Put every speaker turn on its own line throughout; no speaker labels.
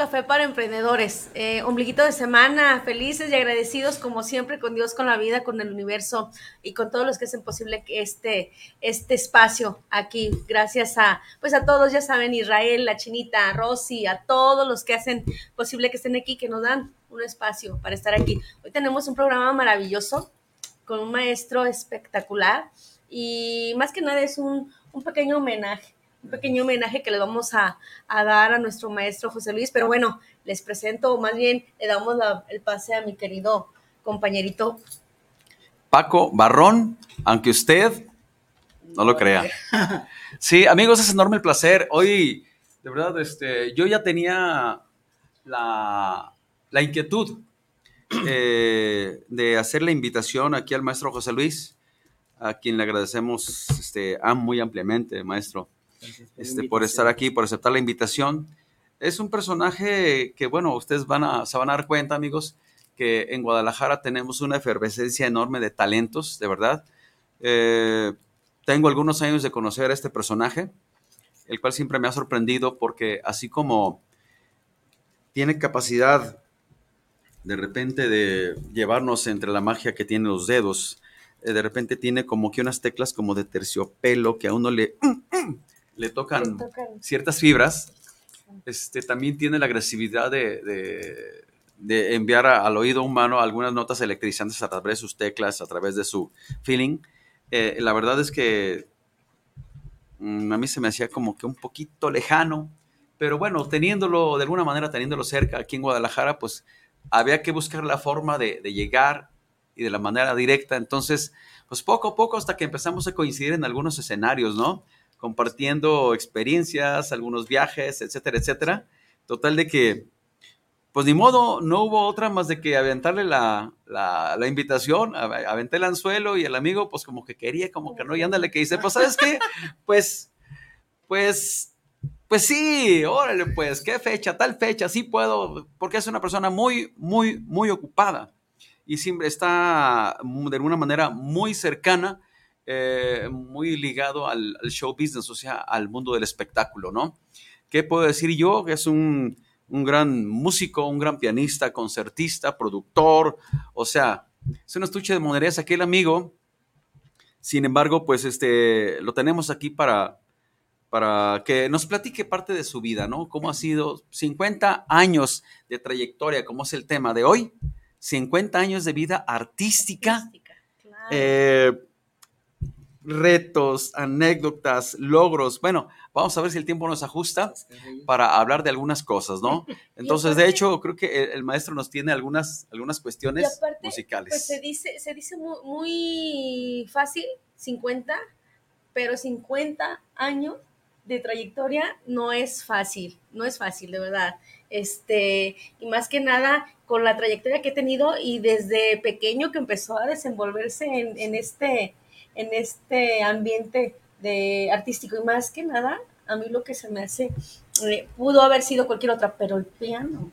Café para Emprendedores. Eh, ombliguito de semana, felices y agradecidos como siempre con Dios, con la vida, con el universo y con todos los que hacen posible este, este espacio aquí. Gracias a, pues a todos, ya saben, Israel, la chinita, Rosy, a todos los que hacen posible que estén aquí, que nos dan un espacio para estar aquí. Hoy tenemos un programa maravilloso con un maestro espectacular y más que nada es un, un pequeño homenaje un pequeño homenaje que le vamos a, dar a nuestro maestro José Luis, pero bueno, les presento, más bien le damos el pase a mi querido compañerito.
Paco Barrón, aunque usted no lo crea. Sí, amigos, es enorme el placer. Hoy, de verdad, este, yo ya tenía la, inquietud eh, de hacer la invitación aquí al maestro José Luis, a quien le agradecemos este, muy ampliamente, maestro este, por estar aquí, por aceptar la invitación. Es un personaje que, bueno, ustedes van a, se van a dar cuenta, amigos, que en Guadalajara tenemos una efervescencia enorme de talentos, de verdad. Eh, tengo algunos años de conocer a este personaje, el cual siempre me ha sorprendido porque así como tiene capacidad de repente de llevarnos entre la magia que tiene los dedos, eh, de repente tiene como que unas teclas como de terciopelo que a uno le le tocan, ciertas fibras, este, también tiene la agresividad de, enviar al oído humano algunas notas electrizantes a través de sus teclas, a través de su feeling. Eh, la verdad es que mm, a mí se me hacía como que un poquito lejano, pero bueno, teniéndolo, de alguna manera teniéndolo cerca aquí en Guadalajara, pues había que buscar la forma de, de llegar y de la manera directa. Entonces, pues poco a poco hasta que empezamos a coincidir en algunos escenarios, ¿no? Compartiendo experiencias, algunos viajes, etcétera, etcétera. Total de que, pues ni modo, no hubo otra más de que aventarle la, la, invitación, aventé el anzuelo y el amigo pues como que quería, como que no, y ándale que dice, pues sabes qué, pues, pues, pues sí, órale pues, ¿qué fecha? Tal fecha, sí puedo, porque es una persona muy, muy, muy ocupada y siempre está de alguna manera muy cercana eh, muy ligado al, show business, o sea, al mundo del espectáculo, ¿no? ¿Qué puedo decir yo? Que es un, gran músico, un gran pianista, concertista, productor, o sea, es un estuche de monerías aquel amigo. Sin embargo, pues este, lo tenemos aquí para, para que nos platique parte de su vida, ¿no? Cómo ha sido 50 años de trayectoria, como es el tema de hoy, 50 años de vida artística. Eh, retos, anécdotas, logros. Bueno, vamos a ver si el tiempo nos ajusta para hablar de algunas cosas, ¿no? Entonces, de hecho, creo que el, maestro nos tiene algunas, algunas cuestiones musicales.
Pues se dice, se dice muy, fácil, 50, pero 50 años de trayectoria no es fácil, no es fácil, de verdad. Este, y más que nada con la trayectoria que he tenido y desde pequeño que empezó a desenvolverse en, en este en este ambiente de artístico y más que nada, a mí lo que se me hace, eh, pudo haber sido cualquier otra, pero el piano,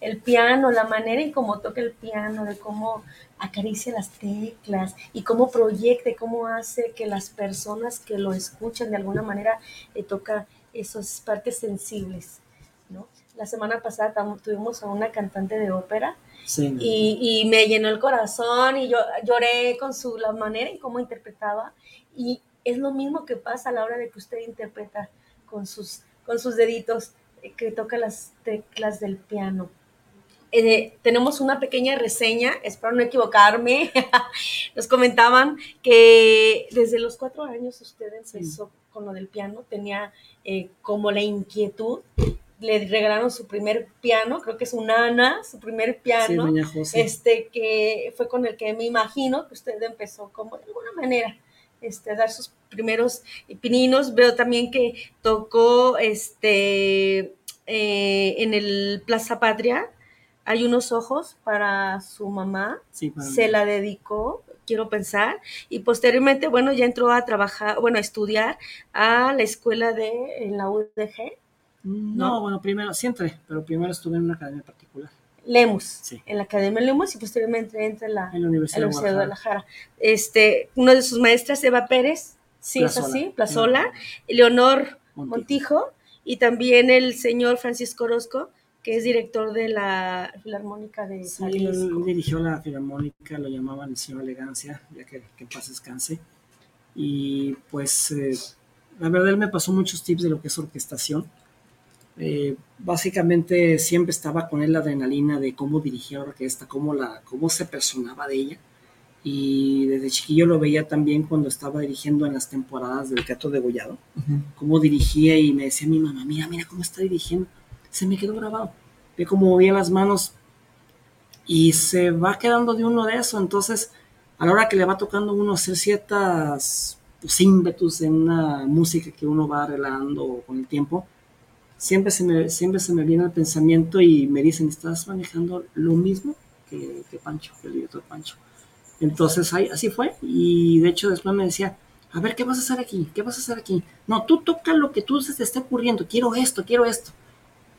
el piano, la manera en cómo toca el piano, de cómo acaricia las teclas y cómo proyecta, cómo hace que las personas que lo escuchan de alguna manera eh, toca esas partes sensibles, ¿no? La semana pasada tuvimos a una cantante de ópera y, me llenó el corazón y yo lloré con su, la manera en cómo interpretaba y es lo mismo que pasa a la hora de que usted interpreta con sus, con sus deditos eh, que toca las teclas del piano. Eh, tenemos una pequeña reseña, espero no equivocarme. Nos comentaban que desde los cuatro años usted empezó con lo del piano, tenía eh, como la inquietud. Le regalaron su primer piano, creo que es un Ana, su primer piano, este que fue con el que me imagino que usted empezó como de alguna manera este, dar sus primeros pininos. Veo también que tocó este, eh, en el Plaza Patria. Hay unos ojos para su mamá. se la dedicó, quiero pensar. Y posteriormente, bueno, ya entró a trabajar, bueno, a estudiar a la escuela de en la UDG.
No, bueno, primero, siempre, pero primero estuve en una academia particular.
Lemus, en la Academia Lemus y posteriormente entra en la, en la Universidad, de Guadalajara. Este, uno de sus maestras, Eva Pérez, sí, es así, Plazola, Leonor Montijo. y también el señor Francisco Orozco, que es director de la Filarmónica de
sí, él dirigió la Filarmónica, lo llamaban el señor Elegancia, ya que, que paz descanse. Y pues, eh, la verdad, él me pasó muchos tips de lo que es orquestación eh, básicamente siempre estaba con él la adrenalina de cómo dirigía la orquesta, cómo, la, cómo se personaba de ella. Y desde chiquillo lo veía también cuando estaba dirigiendo en las temporadas del Teatro de Gollado, cómo dirigía y me decía mi mamá, mira, mira cómo está dirigiendo. Se me quedó grabado. Ve cómo movía las manos y se va quedando de uno de eso. Entonces, a la hora que le va tocando uno hacer ciertas pues, ímpetus en una música que uno va arreglando con el tiempo, siempre se me, siempre se me viene el pensamiento y me dicen, estás manejando lo mismo que, Pancho, que el director Pancho. Entonces ahí, así fue y de hecho después me decía, a ver, ¿qué vas a hacer aquí? ¿Qué vas a hacer aquí? No, tú toca lo que tú se te esté ocurriendo, quiero esto, quiero esto.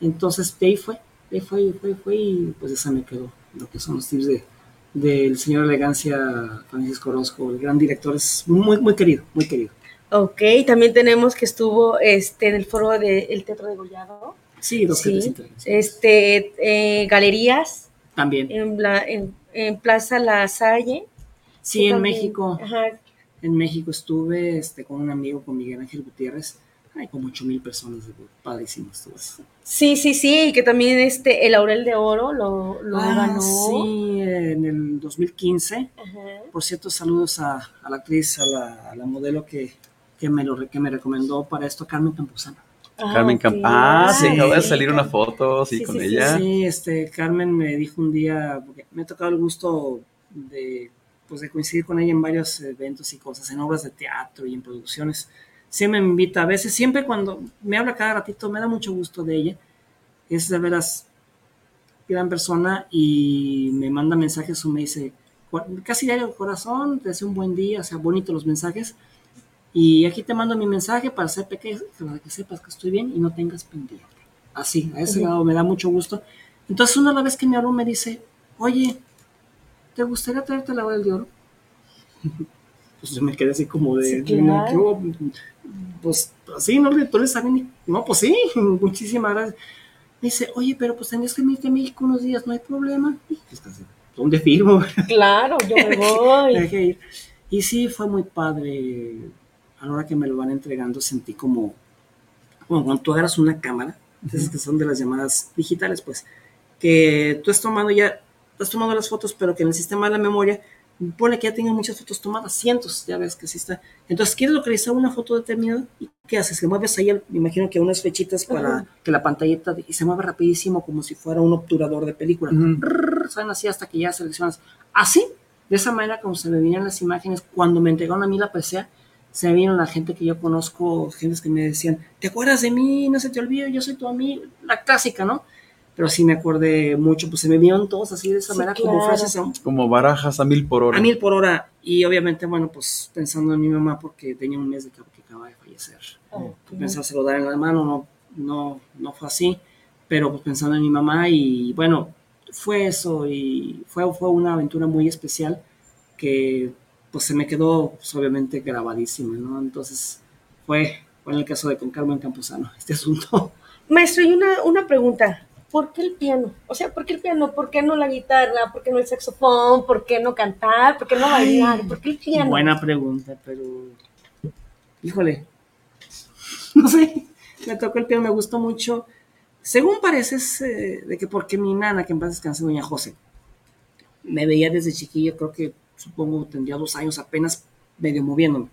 Entonces ahí fue, ahí fue, fue, fue y pues esa me quedó, lo que son los tips de, del señor Elegancia Francisco Orozco, el gran director, es muy, muy querido, muy querido.
Ok, también tenemos que estuvo este, en el foro del Teatro de Gollado.
Sí, dos sí.
Este, eh, galerías.
También.
En, la, en, Plaza La Salle.
Sí, en México. Ajá. En México estuve este, con un amigo, con Miguel Ángel Gutiérrez. Hay como ocho mil personas, padrísimo estuvo.
Sí, sí, sí, y que también este, el Laurel de Oro lo, lo ah, ganó.
Sí, en el 2015. Ajá. Por cierto, saludos a, a la actriz, a la, a la modelo que que me, lo, que me recomendó para esto Carmen Campuzano.
Ah, Carmen Campuzano. Ah, sí, acaba de salir una foto, sí, con ella.
Sí, este, Carmen me dijo un día, porque me ha tocado el gusto de, pues, de coincidir con ella en varios eventos y cosas, en obras de teatro y en producciones. Siempre me invita, a veces, siempre cuando me habla cada ratito, me da mucho gusto de ella. Es de veras gran persona y me manda mensajes o me dice, casi diario corazón, te hace un buen día, o sea, bonito los mensajes y aquí te mando mi mensaje para, hacerte que, para que sepas que estoy bien y no tengas pendiente. Así, a ese lado me da mucho gusto. Entonces, una vez que me habló, me dice, oye, ¿te gustaría traerte la hora de oro? pues yo me quedé así como de, pues así, no, tú le sabes, no, pues sí, muchísimas gracias. Me dice, oye, pero pues tenías que venirte a México unos días, no hay problema. Y, pues, ¿Dónde firmo?
Claro, yo me voy.
y sí, fue muy padre a la hora que me lo van entregando sentí como, cuando tú agarras una cámara, esas que son de las llamadas digitales, pues, que tú estás tomando ya, estás tomando las fotos, pero que en el sistema de la memoria pone que ya tengo muchas fotos tomadas, cientos, ya ves que sí está. Entonces, quieres localizar una foto determinada y ¿qué haces? Le mueves ahí, me imagino que unas fechitas para que la pantallita y se mueve rapidísimo como si fuera un obturador de película. Salen así hasta que ya seleccionas. Así, de esa manera como se me venían las imágenes cuando me entregaron a mí la PCA, se me vino la gente que yo conozco, gentes que me decían, ¿te acuerdas de mí? No se te olvide, yo soy tu amigo, la clásica, ¿no? pero sí me acordé mucho, pues se me vieron todos así de esa
Sí,
manera, como
claro.
frases a,
Como barajas a mil por hora.
a mil por hora. Y obviamente, bueno, pues pensando en mi mamá, porque tenía un mes de que, que acaba de fallecer.
Oh,
Pues pensaba saludar en la mano, no, no, no fue así, pero pues pensando en mi mamá y bueno, fue eso y fue, fue una aventura muy especial que pues se me quedó pues, obviamente grabadísima, ¿no? Entonces fue, fue en el caso de con Carmen Campuzano, este asunto.
Maestro, y una, una pregunta. ¿Por qué el piano? O sea, ¿por qué el piano? ¿Por qué no la guitarra? ¿Por qué no el saxofón? ¿Por qué no cantar? ¿Por qué no bailar? ¿Por qué el piano?
Buena pregunta, pero híjole, no sé, me tocó el piano, me gustó mucho. Según parece, es eh, de que porque mi nana, que en paz descanse, doña José, me veía desde chiquillo, creo que supongo tendría dos años apenas medio moviéndome.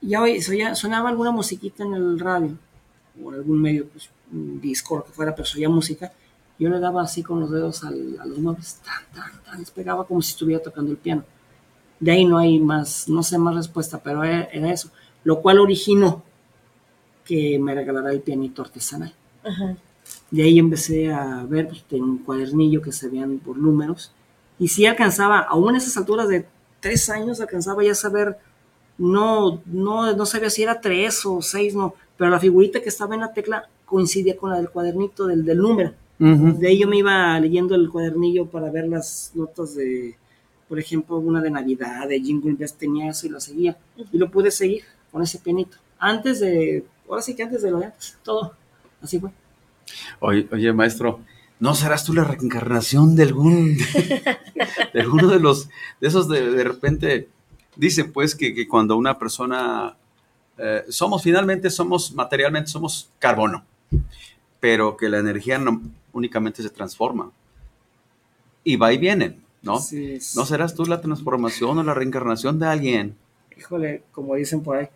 Y soía- sonaba alguna musiquita en el radio, o en algún medio, pues, un disco, lo que fuera, pero soía música. Yo le daba así con los dedos al- a los muebles, tan, tan, tan, les pegaba como si estuviera tocando el piano. De ahí no hay más, no sé más respuesta, pero era, era eso. Lo cual originó que me regalara el pianito artesanal.
Ajá.
De ahí empecé a ver, pues, un cuadernillo que se veían por números. Y sí alcanzaba, aún a esas alturas de tres años, alcanzaba ya a saber, no, no, no sabía si era tres o seis, no, pero la figurita que estaba en la tecla coincidía con la del cuadernito del, del número. De ahí yo me iba leyendo el cuadernillo para ver las notas de, por ejemplo, una de Navidad, de Jingle Bells, tenía eso y lo seguía. Y lo pude seguir con ese pianito. Antes de, ahora sí que antes de lo de antes, todo. Así fue.
Oye, oye, maestro, ¿no serás tú la reencarnación de algún, de alguno de los, de esos de, de repente, dicen pues que, que cuando una persona, eh, somos, finalmente somos, materialmente somos carbono, pero que la energía no únicamente se transforma y va y viene, ¿no?
Sí,
¿No serás tú la transformación o la reencarnación de alguien?
Híjole, como dicen por ahí,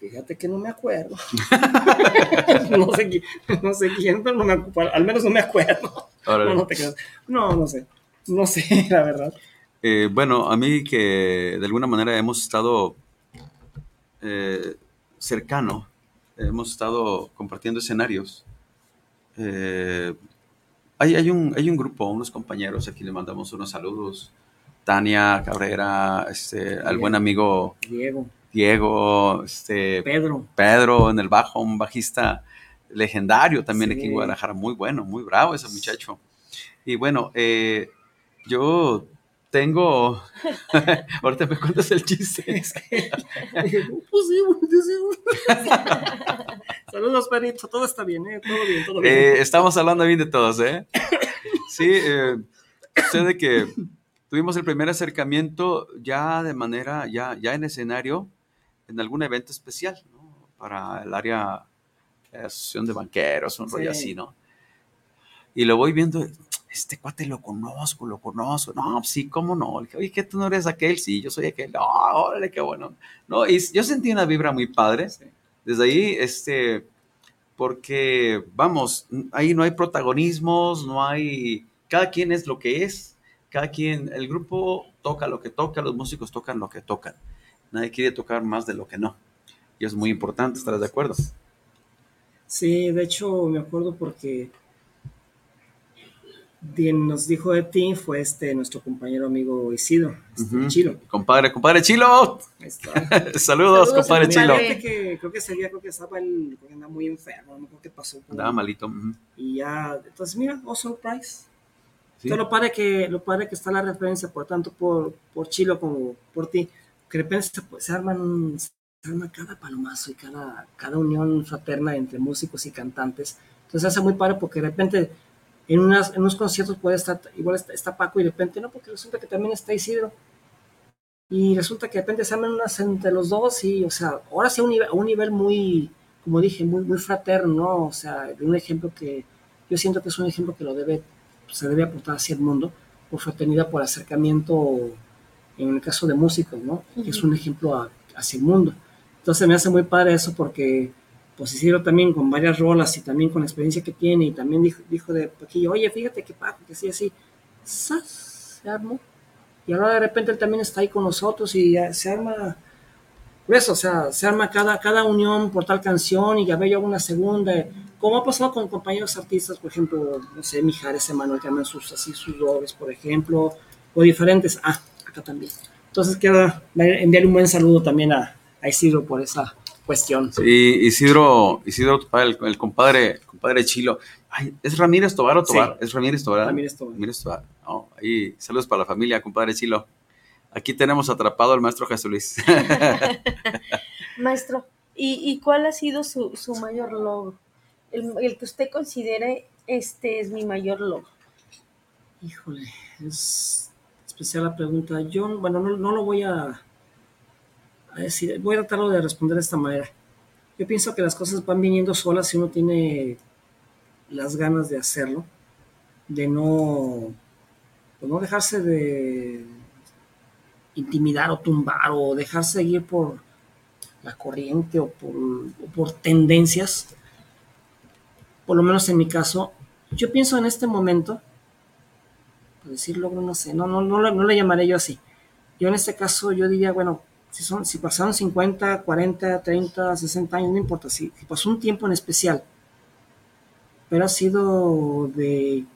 fíjate que no me acuerdo. no, sé, qui- no sé quién, pero no me acuerdo, al menos no me acuerdo. No, no te creas. No, no sé. No sé, la verdad.
Eh, bueno, a mí que de alguna manera hemos estado eh, cercano, hemos estado compartiendo escenarios. Eh, hay, hay un, hay un grupo, unos compañeros, aquí le mandamos unos saludos. Tania Cabrera, este, al buen amigo
Diego,
Diego, este,
Pedro.
Pedro en el bajo, un bajista legendario también aquí en. Guadalajara, muy bueno, muy bravo ese muchacho. Y bueno, eh, yo tengo, ahorita me cuentas el chiste.
Es que, dije, "No, pues sí, pues sí". Saludos, Perito. Todo está bien, ¿eh? Todo bien, todo bien.
Eh, estamos hablando bien de todos, ¿eh? Sí, eh, sucede que tuvimos el primer acercamiento ya de manera, ya, ya en escenario, en algún evento especial, ¿no? Para el área, eh, asociación de banqueros, un rollo
Sí.
así, ¿no? Y lo voy viendo, este cuate lo conozco, lo conozco. No, pues sí, ¿cómo no? Le dije, Oye, ¿qué tú no eres aquel? Sí, yo soy aquel. No, órale, qué bueno. No, y yo sentí una vibra muy padre.
Sí.
Desde ahí, este, porque, vamos, ahí no hay protagonismos, no hay, cada quien es lo que es, cada quien, el grupo toca lo que toca, los músicos tocan lo que tocan, nadie quiere tocar más de lo que no, y es muy importante, ¿estarás de acuerdo?
Sí, de hecho me acuerdo porque quien nos dijo de ti fue este nuestro compañero amigo Isidro, este,
Ujú.
Chilo.
Compadre, compadre Chilo, saludos,
Saludos,
compadre Chilo.
que creo que ese día creo que estaba que andaba muy enfermo, no creo que pasó.
Andaba malito. ujú.
Y ya, entonces mira, oh surprise.
Sí.
Entonces, lo padre que, lo padre que está la referencia, por tanto por, por Chilo como por ti, que de repente se, se arman, se arma cada palomazo y cada, cada unión fraterna entre músicos y cantantes. Entonces hace muy padre porque de repente en, unos conciertos puede estar, igual está, Paco y de repente no, porque resulta que también está Isidro. Y resulta que de repente se arman unas entre los dos y, o sea, ahora sí a un nivel, un nivel muy, como dije, muy, muy fraterno, ¿no? O sea, de un ejemplo que yo siento que es un ejemplo que lo debe, se debe aportar hacia el mundo, por fraternidad, por acercamiento, en el caso de músicos, ¿no? Que es un ejemplo a- hacia el mundo. Entonces me hace muy padre eso porque, pues Isidro también con varias rolas y también con la experiencia que tiene y también dijo, dijo de Paquillo, oye, fíjate que Paco, que sí, así, ¡zas! se armó. Y ahora de repente él también está ahí con nosotros y se arma, pues, o sea, se arma cada, cada unión por tal canción y ya veo yo una segunda, como ha pasado con compañeros artistas, por ejemplo, no sé, Mijares Emanuel, que aman sus, así, sus dobles, por ejemplo, o diferentes. Ah, acá también. Entonces quiero enviar un buen saludo también a, a Isidro por esa cuestión.
Sí, Isidro, Isidro, el, el compadre, compadre Chilo. Ay, ¿Es Ramírez Tobar o Tobar?
Sí.
Es Ramírez Tobar.
Ramírez Tobar.
Ramírez Tobar. No, ahí, saludos para la familia, compadre Chilo. Aquí tenemos atrapado al maestro Jesús Luis.
Maestro, ¿y, y cuál ha sido su, su mayor logro? El, el que usted considere este es mi mayor logro.
Híjole, es especial la pregunta. Yo, bueno, no, no lo voy a, decir, voy a tratarlo de responder de esta manera. Yo pienso que las cosas van viniendo solas si uno tiene las ganas de hacerlo, de no, pues no dejarse de intimidar o tumbar o dejarse seguir por la corriente o por, o por tendencias. Por lo menos en mi caso, yo pienso en este momento, por no sé, no, no, no, no le llamaré yo así. Yo en este caso, yo diría, bueno, si, son, si pasaron 50, 40, 30, 60 años, no importa, si, si pasó un tiempo en especial, pero ha sido de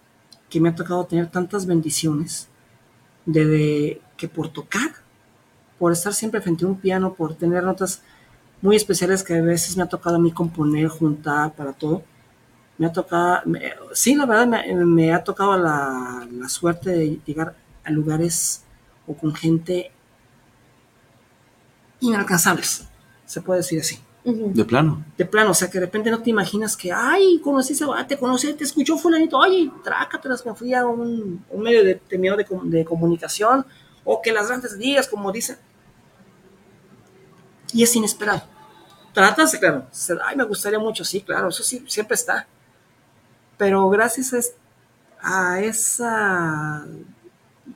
que me ha tocado tener tantas bendiciones, de que por tocar, por estar siempre frente a un piano, por tener notas muy especiales que a veces me ha tocado a mí componer, juntar para todo, me ha tocado, me- sí, la verdad, me, me ha tocado la, la suerte de llegar a lugares o con gente inalcanzables, se puede decir así.
De plano.
De plano, o sea, que de repente no te imaginas que, ay, conocí ese te conocí, te escuchó fulanito, oye, trácatelas, me fui a un, un medio de, de, medio de, com- de comunicación, o que las grandes ligas, como dicen, y es inesperado. Tratas, claro, ay, me gustaría mucho, sí, claro, eso sí, siempre está. Pero gracias a, es- a esa,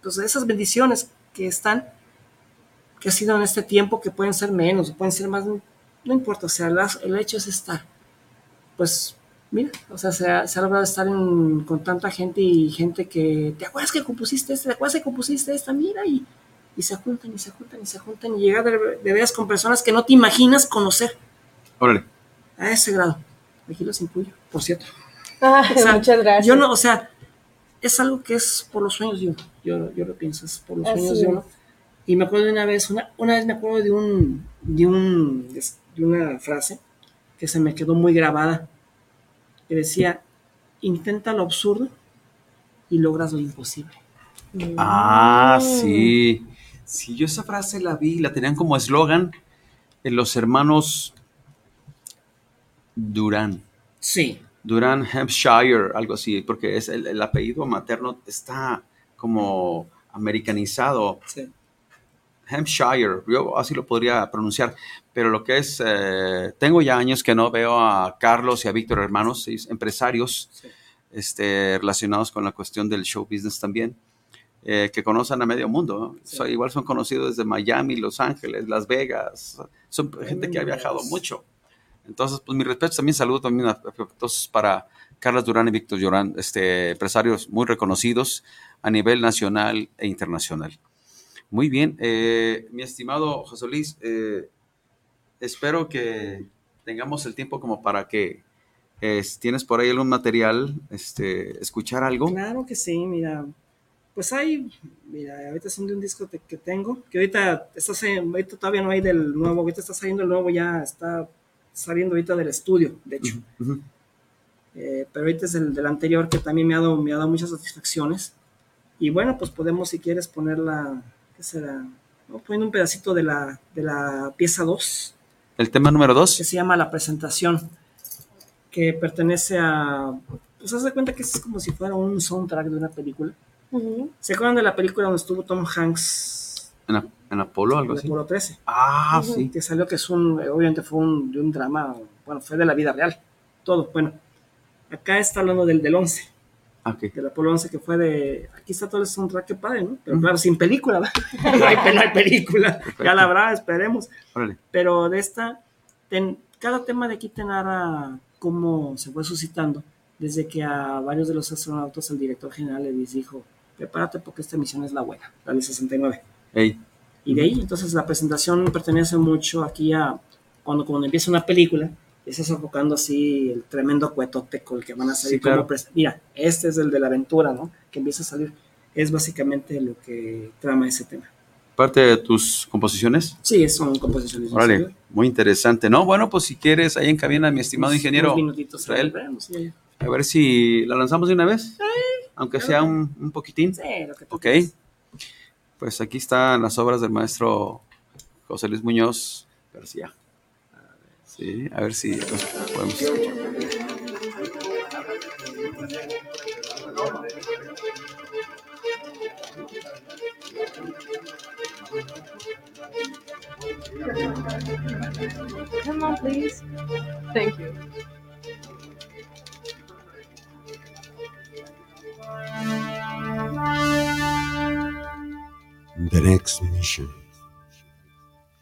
pues, a esas bendiciones que están, que ha sido en este tiempo, que pueden ser menos, pueden ser más, no importa, o sea, el hecho es estar. Pues, mira, o sea, se ha, se ha logrado estar en- con tanta gente y gente que, ¿te acuerdas que compusiste este? ¿Te acuerdas que compusiste esta? Mira, y, y se juntan y se juntan y se juntan y llegar de, de veras con personas que no te imaginas conocer
Órale.
a ese grado. Aquí los incluyo, por cierto.
Ay,
O sea,
muchas gracias.
Yo no, o sea, es algo que es por los sueños de uno. Yo, yo lo pienso, es por los
Así
sueños de uno. Y me acuerdo de una vez, una, una vez me acuerdo de un, de un, de una frase que se me quedó muy grabada. Que decía, intenta lo absurdo y logras lo imposible.
Ah,
Mm.
sí. Sí, yo esa frase la vi, la tenían como eslogan en los hermanos Durán.
Sí.
Durán Hampshire, algo así, porque es el, el apellido materno está como americanizado.
sí.
Hampshire, yo así lo podría pronunciar, pero lo que es, eh, tengo ya años que no veo a Carlos y a Víctor, hermanos, empresarios
sí.
este, relacionados con la cuestión del show business también, eh, que conocen a medio mundo. ¿no?
Sí.
So, igual son conocidos desde Miami, Los Ángeles, Las Vegas, son gente que ha viajado mucho. Entonces, pues mi respeto, también saludo también a, entonces, para Carlos Durán y Víctor Durán, este, empresarios muy reconocidos a nivel nacional e internacional. Muy bien, eh, mi estimado José Luis, eh, espero que tengamos el tiempo como para que tienes por ahí algún material, este, escuchar algo.
Claro que sí, mira. Pues hay, mira, ahorita son de un disco que tengo, que ahorita, está, ahorita todavía no hay del nuevo, ahorita está saliendo el nuevo, ya está saliendo ahorita del estudio, de hecho. Eh, pero ahorita es el del anterior que también me ha dado, me ha dado muchas satisfacciones. Y bueno, pues podemos, si quieres, ponerla, ¿qué será? ¿No? Poniendo un pedacito de la, de la pieza 2,
El tema número
que
dos.
se llama La Presentación, que pertenece a, pues haz de cuenta que es como si fuera un soundtrack de una película. ¿Se acuerdan de la película donde estuvo Tom Hanks
A- en Apolo, algo
en
así.
Apolo 13?
Ah,
Ujú.
sí.
Que salió que es un, obviamente fue un, de un drama, bueno, fue de la vida real, todo. Bueno, acá está hablando del, del 11,
Ah, ok.
del Apolo 11, que fue de, aquí está todo el soundtrack, qué padre, ¿no? Pero claro, sin película, ¿verdad? no, hay, no hay película, ya la habrá, esperemos.
Órale.
Pero de esta, ten- cada tema de aquí te narra cómo se fue suscitando, desde que a varios de los astronautas el director general les dijo, prepárate porque esta misión es la buena, la del 69.
Ey.
Y de ahí, entonces la presentación pertenece mucho aquí a cuando, cuando empieza una película, estás enfocando así el tremendo cuetote con el que van a salir.
Sí, claro.
como Mira, este es el de la aventura, ¿no? Que empieza a salir. Es básicamente lo que trama ese tema.
Parte de tus composiciones.
Sí, son composiciones.
Órale, muy interesante. No, bueno, pues si quieres, ahí en cabina, mi estimado
Unos-
ingeniero
unos minutitos
Israel,
sí,
a ver si la lanzamos de una vez, aunque sea un, un poquitín.
sí, lo que tú
Ok. Pues aquí están las obras del maestro José Luis Muñoz García. Sí, a ver si podemos escuchar.
The next mission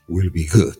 will be good.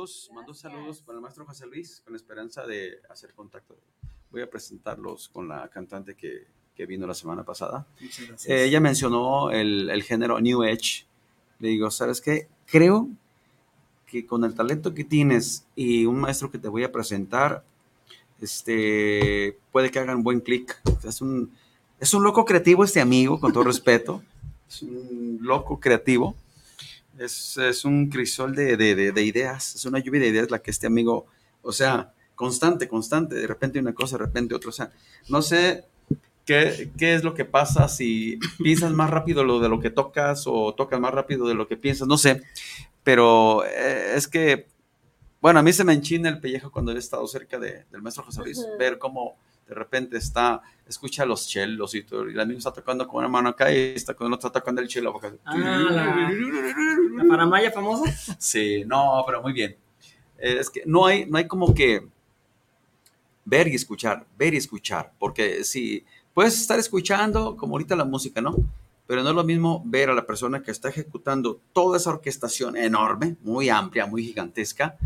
Saludos, mando saludos para el maestro José Luis con la esperanza de hacer contacto. Voy a presentarlos con la cantante que, que vino la semana pasada.
Gracias.
Eh, ella mencionó el, el género New Age. Le digo, ¿sabes qué? Creo que con el talento que tienes y un maestro que te voy a presentar, este, puede que hagan buen clic. Es un, es un loco creativo este amigo, con todo respeto. Es un loco creativo. Es, es un crisol de, de- de- de ideas. Es una lluvia de ideas la que este amigo, o sea, constante, constante. De repente una cosa, de repente otra. O sea, no sé qué, qué es lo que pasa si piensas más rápido lo de lo que tocas o tocas más rápido de lo que piensas. No sé. pero eh, es que, bueno, a mí se me enchina el pellejo cuando he estado cerca de- del maestro José Luis, ver cómo de repente está, escucha los chelos y todo, y la misma está tocando con una mano acá y está con está tocando el chelo. acá.
Ah, la, la paramaya famosa.
Sí, no, pero muy bien. Eh, es que no hay, no hay como que ver y escuchar, ver y escuchar, porque si puedes estar escuchando como ahorita la música, ¿no? Pero no es lo mismo ver a la persona que está ejecutando toda esa orquestación enorme, muy amplia, muy gigantesca,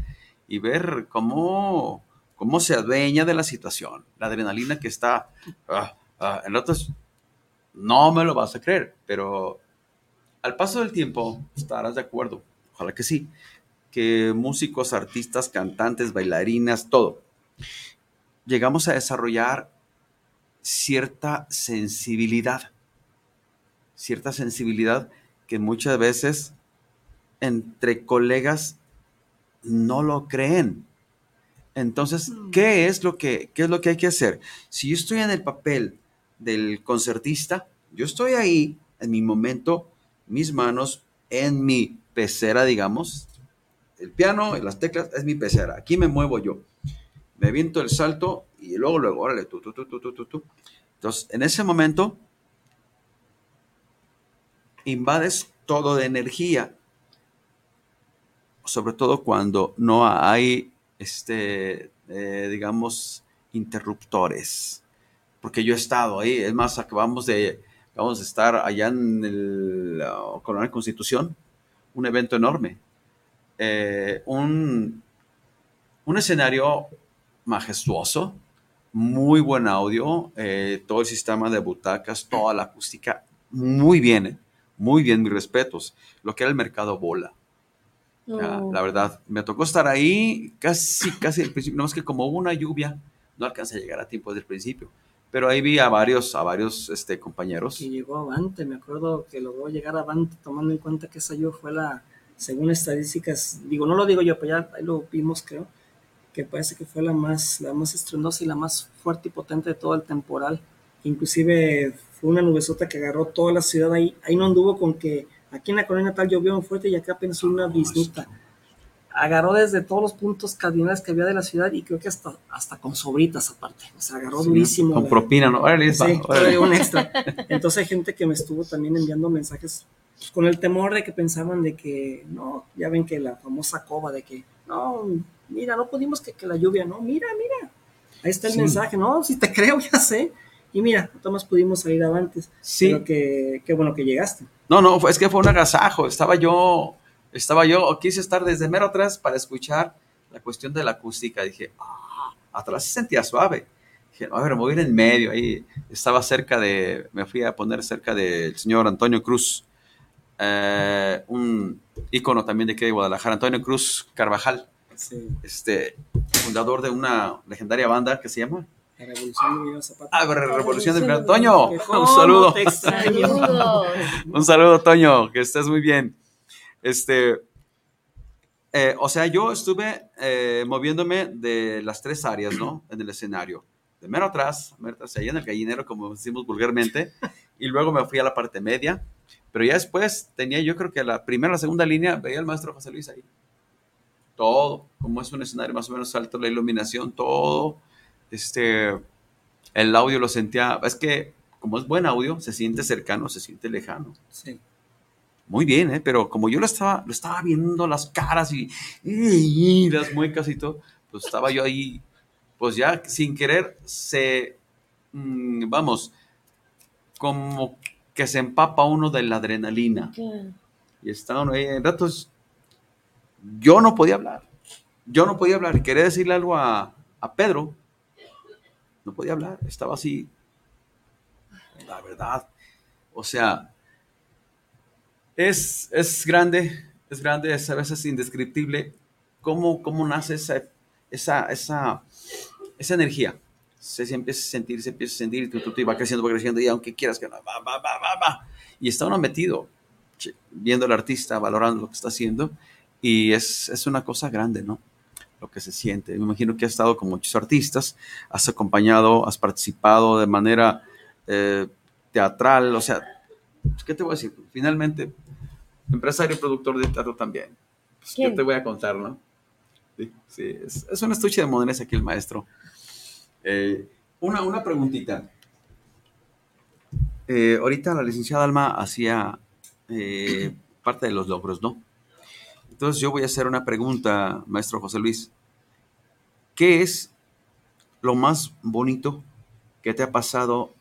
y ver cómo, cómo se adueña de la situación, la adrenalina que está... ah, ah, en otros, no me lo vas a creer, pero al paso del tiempo estarás de acuerdo, ojalá que sí, que músicos, artistas, cantantes, bailarinas, todo, llegamos a desarrollar cierta sensibilidad, cierta sensibilidad que muchas veces entre colegas no lo creen. Entonces, ¿qué es lo que, qué es lo que hay que hacer? Si yo estoy en el papel del concertista, yo estoy ahí en mi momento, mis manos en mi pecera, digamos, el piano y las teclas es mi pecera. Aquí me muevo yo. Me aviento el salto y luego, luego, órale, tú, tú, tú, tú, tú, tú. Entonces, en ese momento, invades todo de energía. Sobre todo cuando no hay, este, eh, digamos, interruptores. Porque yo he estado ahí. Es más, acabamos de, estar allá en el uh, Constitución, un evento enorme. Eh, un, un escenario majestuoso, muy buen audio, eh, todo el sistema de butacas, toda la acústica, muy bien, muy bien, mis respetos. Lo que era el mercado bola.
Oh.
la verdad, me tocó estar ahí casi, casi al principio, no es que como hubo una lluvia, no alcancé a llegar a tiempo desde el principio, pero ahí vi a varios, a varios este, compañeros.
que llegó Avante, me acuerdo que logró llegar Avante tomando en cuenta que esa yo fue la, según estadísticas, digo, no lo digo yo, pero ya ahí lo vimos creo, que parece que fue la más, la más estruendosa y la más fuerte y potente de todo el temporal. Inclusive fue una nubesota que agarró toda la ciudad ahí, ahí no anduvo con que aquí en la colonia tal llovió muy fuerte y acá apenas una biznita. Agarró desde todos los puntos cardinales que había de la ciudad y creo que hasta, hasta con sobritas aparte. O sea, agarró
Sí,
durísimo.
Con
la-
propina, ¿no? Órale,
Sí,
órale.
un extra. Entonces hay gente que me estuvo también enviando mensajes pues, con el temor de que pensaban de que, no, ya ven que la famosa coba de que, no, mira, no pudimos que, que la lluvia, no, mira, mira, ahí está el
Sí.
mensaje, no, si te creo, ya sé. Y mira, Tomás pudimos salir avantes,
Sí.
pero que, qué bueno que llegaste.
No, no, es que fue un agasajo. Estaba yo, estaba yo, quise estar desde mero atrás para escuchar la cuestión de la acústica. Dije, ah, atrás se sentía suave. Dije, a ver, me voy a ir en medio. Ahí estaba cerca de, me fui a poner cerca del señor Antonio Cruz, eh, un ícono también de aquí de Guadalajara, Antonio Cruz Carvajal,
Sí,
este, fundador de una legendaria banda que se llama
la revolución de Emiliano Zapata.
Ah, Revolución de. Antonio.
Que
Un saludo. Un saludo, Toño, que estés muy bien. Este, eh, o sea, yo estuve eh, moviéndome de las tres áreas, ¿no? En el escenario. De mero atrás, mero atrás, ahí en el gallinero, como decimos vulgarmente, y luego me fui a la parte media, pero ya después tenía, yo creo que la primera, la segunda línea, veía al maestro José Luis ahí. Todo, como es un escenario más o menos alto, la iluminación, todo, este, el audio lo sentía, es que como es buen audio, se siente cercano, se siente lejano.
Sí.
Muy bien, ¿eh? pero como yo lo estaba, lo estaba viendo las caras y, y las muecas y todo, pues estaba yo ahí, pues ya sin querer, se, mm, vamos, como que se empapa uno de la adrenalina. Y estaba uno ahí, en ratos, yo no podía hablar, yo no podía hablar, quería decirle algo a, a Pedro, no podía hablar, estaba así, la verdad, o sea, es, es grande, es grande, es a veces indescriptible cómo, cómo nace esa, esa, esa, esa energía. Se, se empieza a sentir, se empieza a sentir tú, tú, tú, y va creciendo, va creciendo y aunque quieras que no, va, va, va, va, va. Y está uno metido, viendo al artista, valorando lo que está haciendo y es, es una cosa grande, ¿no? Lo que se siente. Me imagino que has estado con muchos artistas, has acompañado, has participado de manera eh, teatral, o sea, ¿qué te voy a decir? Finalmente, empresario y productor de teatro también. Pues, ¿Qué te voy a contar, no? Sí, sí, es, es un estuche de modernes aquí el maestro. Eh, una, una preguntita. Eh, ahorita la licenciada Alma hacía eh, parte de los logros, ¿no? Entonces yo voy a hacer una pregunta, maestro José Luis. ¿Qué es lo más bonito que te ha pasado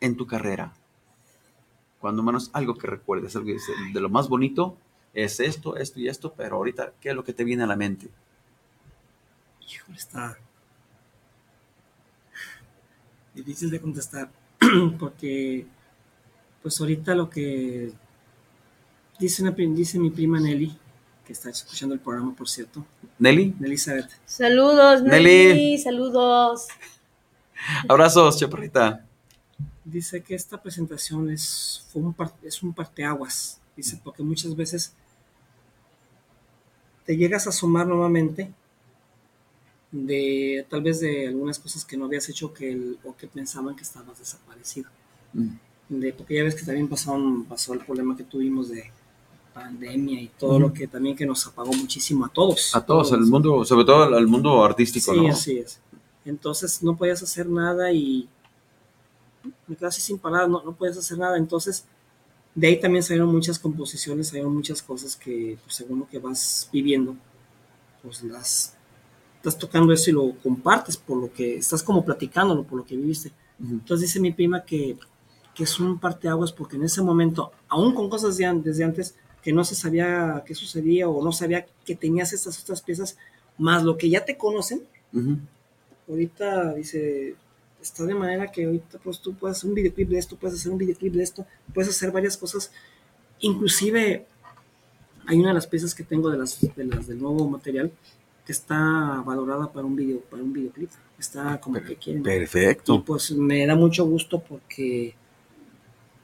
en tu carrera? Cuando menos algo que recuerdes, algo que de lo más bonito es esto, esto y esto, pero ahorita, ¿qué es lo que te viene a la mente?
Híjole, está difícil de contestar porque pues ahorita lo que dice, dice mi prima Nelly, que está escuchando el programa, por cierto,
Nelly,
Nelly Elizabeth,
Saludos,
Nelly.
Nelly. Saludos.
abrazos, chaparrita.
dice que esta presentación es, fue un, par- es un parteaguas, dice, porque muchas veces te llegas a sumar nuevamente de tal vez de algunas cosas que no habías hecho que el- o que pensaban que estabas desaparecido.
Mm.
De, porque ya ves que también pasaron, pasó el problema que tuvimos de pandemia y todo
Ujú.
lo que también que nos apagó muchísimo a todos.
A todos, al mundo, sobre todo al, al mundo artístico,
Sí,
¿no?
así es. Entonces no podías hacer nada y me quedé así sin palabras, no, no podías hacer nada. Entonces de ahí también salieron muchas composiciones, salieron muchas cosas que pues, según lo que vas viviendo, pues las estás tocando eso y lo compartes por lo que estás como platicándolo, por lo que viviste.
Ujú.
Entonces dice mi prima que, que es un parteaguas porque en ese momento, aún con cosas de desde antes, que no se sabía qué sucedía o no sabía que tenías estas otras piezas, más lo que ya te conocen,
Ujú.
ahorita dice, está de manera que ahorita pues tú puedes hacer un videoclip de esto, puedes hacer un videoclip de esto, puedes hacer varias cosas, inclusive hay una de las piezas que tengo de las, de las del nuevo material que está valorada para un video, para un videoclip, está como que quieren. Y
Perfecto.
pues me da mucho gusto porque,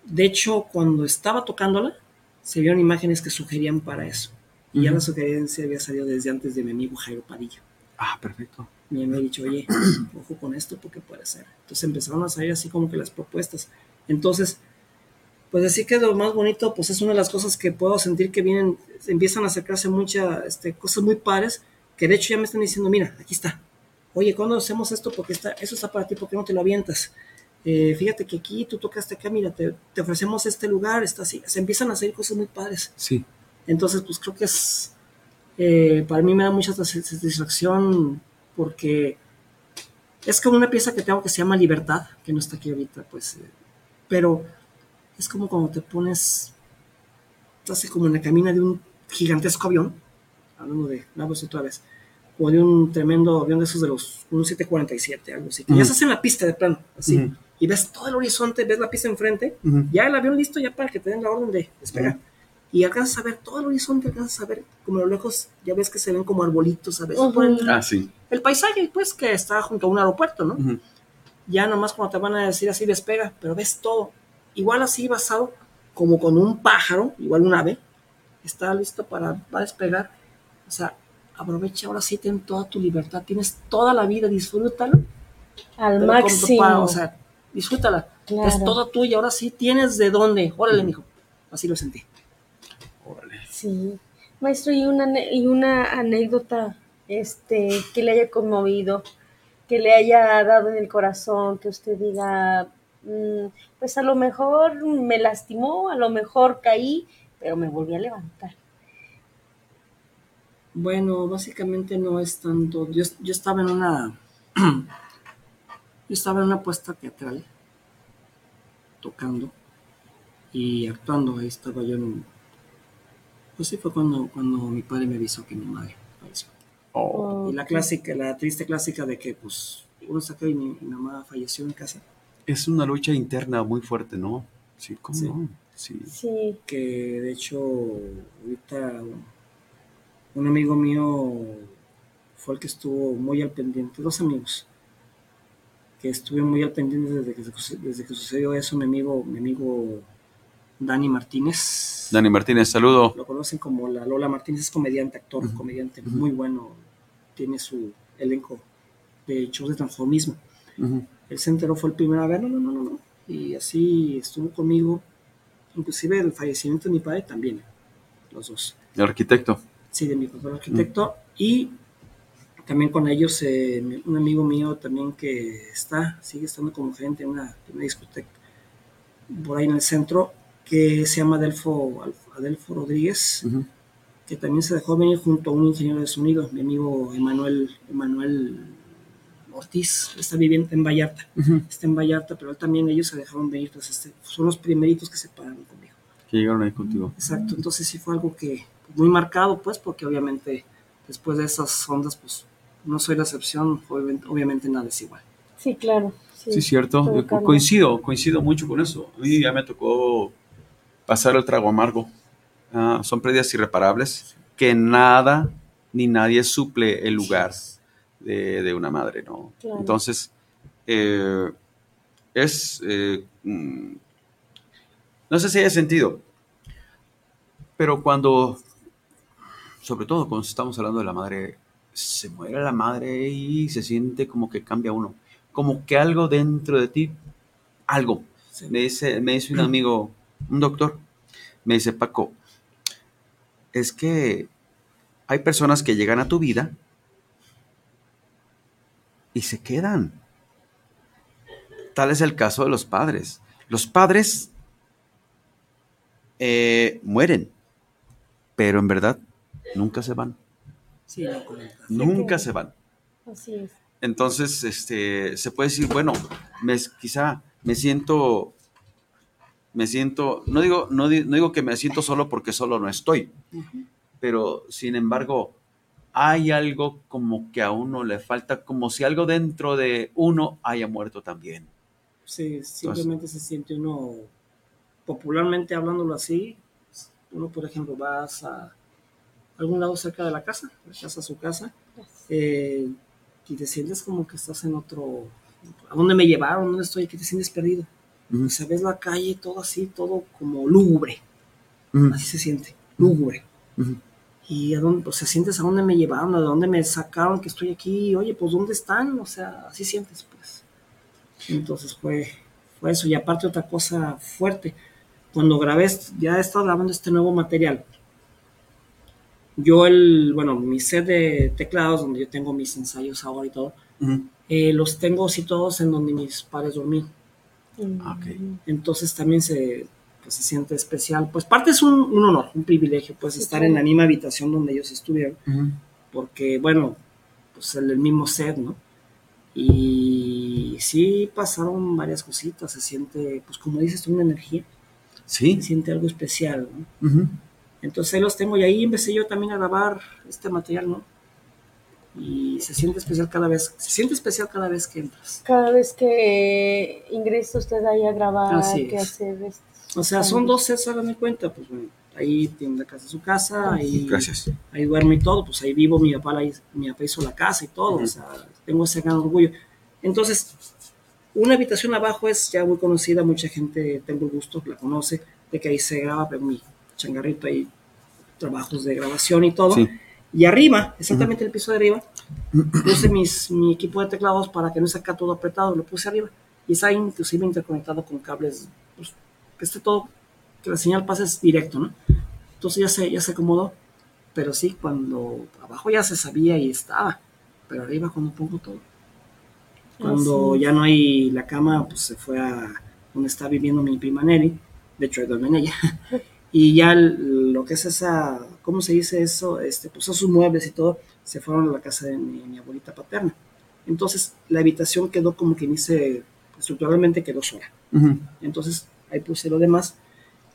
de hecho, cuando estaba tocándola, se vieron imágenes que sugerían para eso. Y ya la sugerencia había salido desde antes de mi amigo Jairo Padilla.
Ah, perfecto.
Y me había dicho, oye, ojo con esto porque puede ser. Entonces empezaron a salir así como que las propuestas. Entonces, pues decir que lo más bonito, pues es una de las cosas que puedo sentir que vienen, empiezan a acercarse muchas este, cosas muy padres, que de hecho ya me están diciendo, mira, aquí está. Oye, ¿cuándo hacemos esto? Porque está, eso está para ti, ¿por qué no te lo avientas? Eh, fíjate que aquí tú tocaste acá, mira, te, te ofrecemos este lugar, está así. Se empiezan a hacer cosas muy padres.
Sí.
Entonces, pues creo que es, eh, para mí me da mucha satis- satisfacción porque es como una pieza que tengo que se llama Libertad, que no está aquí ahorita, pues, eh, pero es como cuando te pones, estás como en la cabina de un gigantesco avión, hablando de navos otra vez, o de un tremendo avión de esos de los, un 747, algo así, que ya
Ujú.
estás en la pista de plano, así. Y ves todo el horizonte, ves la pista enfrente,
Ujú.
ya el avión listo ya para que te den la orden de despegar. Y alcanzas a ver todo el horizonte, alcanzas a ver como a lo lejos, ya ves que se ven como arbolitos, ¿sabes? Por el,
Ah, sí.
el paisaje, pues, que está junto a un aeropuerto, ¿no? Ya nomás cuando te van a decir así despega, pero ves todo. Igual así basado, como con un pájaro, igual un ave, está listo para va a despegar. O sea, aprovecha ahora sí, ten toda tu libertad, tienes toda la vida, disfrútala.
Al máximo.
O sea, disfrútala.
Claro.
Es toda tuya, ahora sí tienes de dónde. Órale, mijo. Así lo sentí.
Órale.
Sí. Maestro, y una, y una anécdota este, que le haya conmovido, que le haya dado en el corazón, que usted diga, mm, pues a lo mejor me lastimó, a lo mejor caí, pero me volví a levantar.
Bueno, básicamente no es tanto. Yo, yo estaba en una. yo estaba en una puesta teatral, tocando y actuando. Ahí estaba yo en un. Pues sí, fue cuando, cuando mi padre me avisó que mi madre falleció.
Oh,
Y la clásica, la triste clásica de que, pues, uno saca y mi, mi mamá falleció en casa.
Es una lucha interna muy fuerte, ¿no? Sí, ¿cómo
Sí.
no? Sí.
Sí,
que de hecho ahorita un amigo mío fue el que estuvo muy al pendiente, dos amigos que estuvieron muy al pendiente desde que, desde que sucedió eso, mi amigo, mi amigo Dani Martínez.
Dani Martínez, saludo.
Lo conocen como la Lola Martínez, es comediante, actor, comediante, muy bueno, tiene su elenco de shows de transformismo.
Ujú.
Él se enteró, fue el primero a ver, no, no, no, no, no. Y así estuvo conmigo. Inclusive el fallecimiento de mi padre también, los dos.
El arquitecto.
Sí, de mi papá el arquitecto. Y también con ellos, eh, un amigo mío también que está, sigue estando como gerente en una, una discoteca por ahí en el centro, que se llama Adelfo, Adelfo Rodríguez, que también se dejó venir junto a un ingeniero de sonido, mi amigo Emanuel, Emanuel Ortiz, está viviendo en Vallarta, está en Vallarta, pero él también ellos se dejaron venir, pues este, son los primeritos que se pararon conmigo.
Que llegaron ahí contigo.
Exacto, entonces sí fue algo que muy marcado, pues, porque obviamente después de esas ondas, pues, no soy la excepción, obviamente, nada es igual.
Sí, claro. Sí,
Sí, cierto. Yo coincido, coincido mucho con eso. A mí ya me tocó pasar el trago amargo. Ah, son pérdidas irreparables que nada ni nadie suple el lugar de, de una madre, ¿no?
Claro.
Entonces, eh, es... eh, mm, no sé si haya sentido, pero cuando, sobre todo cuando estamos hablando de la madre, se muere la madre y se siente como que cambia uno, como que algo dentro de ti, algo.
Sí.
Me dice, me dice un amigo, un doctor, me dice, Paco, es que hay personas que llegan a tu vida y se quedan. Tal es el caso de los padres. Los padres eh, mueren, pero en verdad nunca se van.
Sí, lo.
Nunca se van.
Así es.
Entonces, este, se puede decir, bueno, me, quizá me siento, me siento, no digo, no, no digo que me siento solo porque solo no estoy, pero sin embargo, hay algo como que a uno le falta, como si algo dentro de uno haya muerto también.
Sí, simplemente se siente uno, popularmente hablándolo así, uno por ejemplo vas a algún lado cerca de la casa, la casa a su casa, eh, y te sientes como que estás en otro, ¿a dónde me llevaron? ¿Dónde estoy? Que te sientes perdido.
Ujú.
O sea, ves la calle todo así, todo como lúgubre, así se siente, lúgubre. Y a dónde, pues, se sientes a dónde me llevaron, a dónde me sacaron, que estoy aquí, oye, pues ¿dónde están? O sea, así sientes, pues. Entonces fue, fue eso. Y aparte otra cosa fuerte, cuando grabé, ya he estado grabando este nuevo material, yo el, bueno, mi set de teclados, donde yo tengo mis ensayos ahora y todo, eh, los tengo situados en donde mis padres dormían.
Mm.
Ah, ok.
Entonces también se, pues, se siente especial. Pues parte es un, un honor, un privilegio, pues
Sí,
estar en la misma habitación donde ellos estuvieron porque bueno, pues el, el mismo set, ¿no? Y sí pasaron varias cositas, se siente, pues como dices una energía,
Sí.
se siente algo especial, ¿no? Entonces ahí los tengo y ahí empecé yo también a grabar este material, ¿no? Y se siente especial cada vez, se siente especial cada vez que entras.
Cada vez que ingresa usted ahí a grabar,
Así
que hacer estos
O sea, son
cambios.
dos sets, hagan de cuenta, pues bueno, ahí tiene la casa su casa, ahí,
Gracias.
ahí duermo y todo, pues ahí vivo, mi papá, la mi papá hizo la casa y todo, o sea, tengo ese gran orgullo. Entonces, una habitación abajo es ya muy conocida, mucha gente, tengo el gusto, la conoce, de que ahí se graba, pero mi changarrito ahí, trabajos de grabación y todo.
Sí.
Y arriba, exactamente el piso de arriba, puse mis, mi equipo de teclados para que no esté acá todo apretado, lo puse arriba. Y está inclusive interconectado con cables, pues, que esté todo, que la señal pase directo, ¿no? Entonces ya se, ya se acomodó. Pero sí, cuando abajo ya se sabía y estaba, pero arriba cuando pongo todo. Cuando
Así es.
ya no hay la cama, pues se fue a donde está viviendo mi prima Nelly. De hecho, ahí duerme en ella. Y ya el- lo que es esa, ¿cómo se dice eso? Este, pues esos muebles y todo, se fueron a la casa de mi, mi abuelita paterna. Entonces, la habitación quedó como que dice, estructuralmente quedó sola.
Ujú.
Entonces, ahí puse lo demás.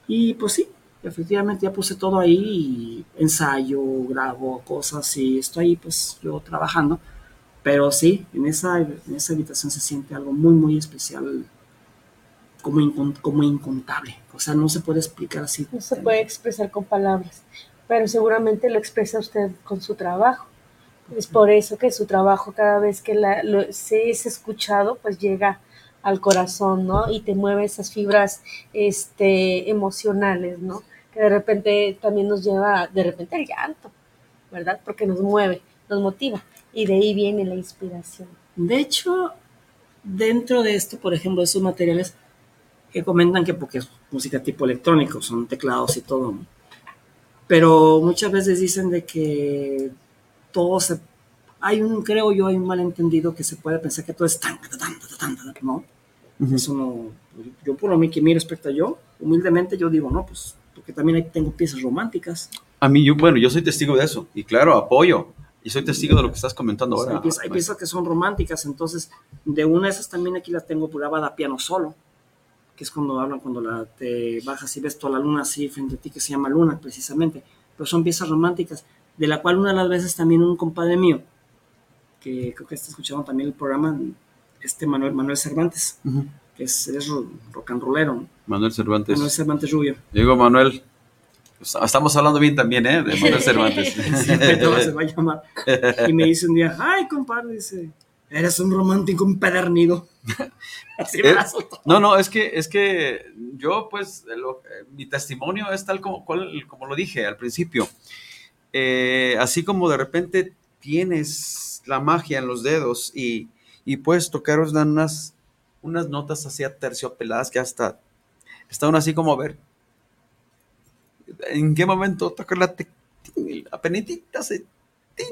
Y pues sí, efectivamente ya puse todo ahí, y ensayo, grabo cosas y estoy ahí pues yo trabajando. Pero sí, en esa, en esa habitación se siente algo muy, muy especial, como, incon- como incontable. O sea, no se puede explicar así.
No se puede expresar con palabras, pero seguramente lo expresa usted con su trabajo. Es por eso que su trabajo cada vez que la, lo, se es escuchado, pues llega al corazón, ¿no? Y te mueve esas fibras este, emocionales, ¿no? Que de repente también nos lleva, de repente al llanto, ¿verdad? Porque nos mueve, nos motiva. Y de ahí viene la inspiración.
De hecho, dentro de esto, por ejemplo, de esos materiales que comentan que porque es música tipo electrónico, son teclados y todo, ¿no? pero muchas veces dicen de que todo se... Hay un, creo yo, hay un malentendido que se puede pensar que todo es tan, tan, tan, tan, tan, ¿no? Eso no... Yo por lo que mi respecto a yo, humildemente yo digo, no, pues, porque también ahí tengo piezas románticas.
A mí, yo, bueno, yo soy testigo de eso. Y claro, apoyo. Y soy testigo de lo que estás comentando
O sea,
ahora.
hay, piezas, hay piezas que son románticas, entonces de una de esas también aquí la tengo grabada a piano solo, que es cuando hablan, cuando la, te bajas y ves toda la luna así frente a ti, que se llama Luna precisamente, pero son piezas románticas, de la cual una de las veces también un compadre mío, que creo que está escuchando también el programa, este Manuel, Manuel Cervantes, que es, es ro- rock and rollero, ¿no?
Manuel Cervantes.
Manuel Cervantes Rubio.
Yo digo, Manuel, pues, estamos hablando bien también, ¿eh? De Manuel Cervantes.
Siempre todo se va a llamar. Y me dice un día, ay, compadre, dice, eres un romántico empedernido. Así me
Eh,
la.
No, no, es que, es que yo, pues, lo- eh, mi testimonio es tal como, cual- como lo dije al principio. Eh, así como de repente tienes la magia en los dedos y, y puedes tocar unas, unas notas así aterciopeladas que hasta está uno así como a ver. ¿En qué momento tocar la te- apenitita se tin,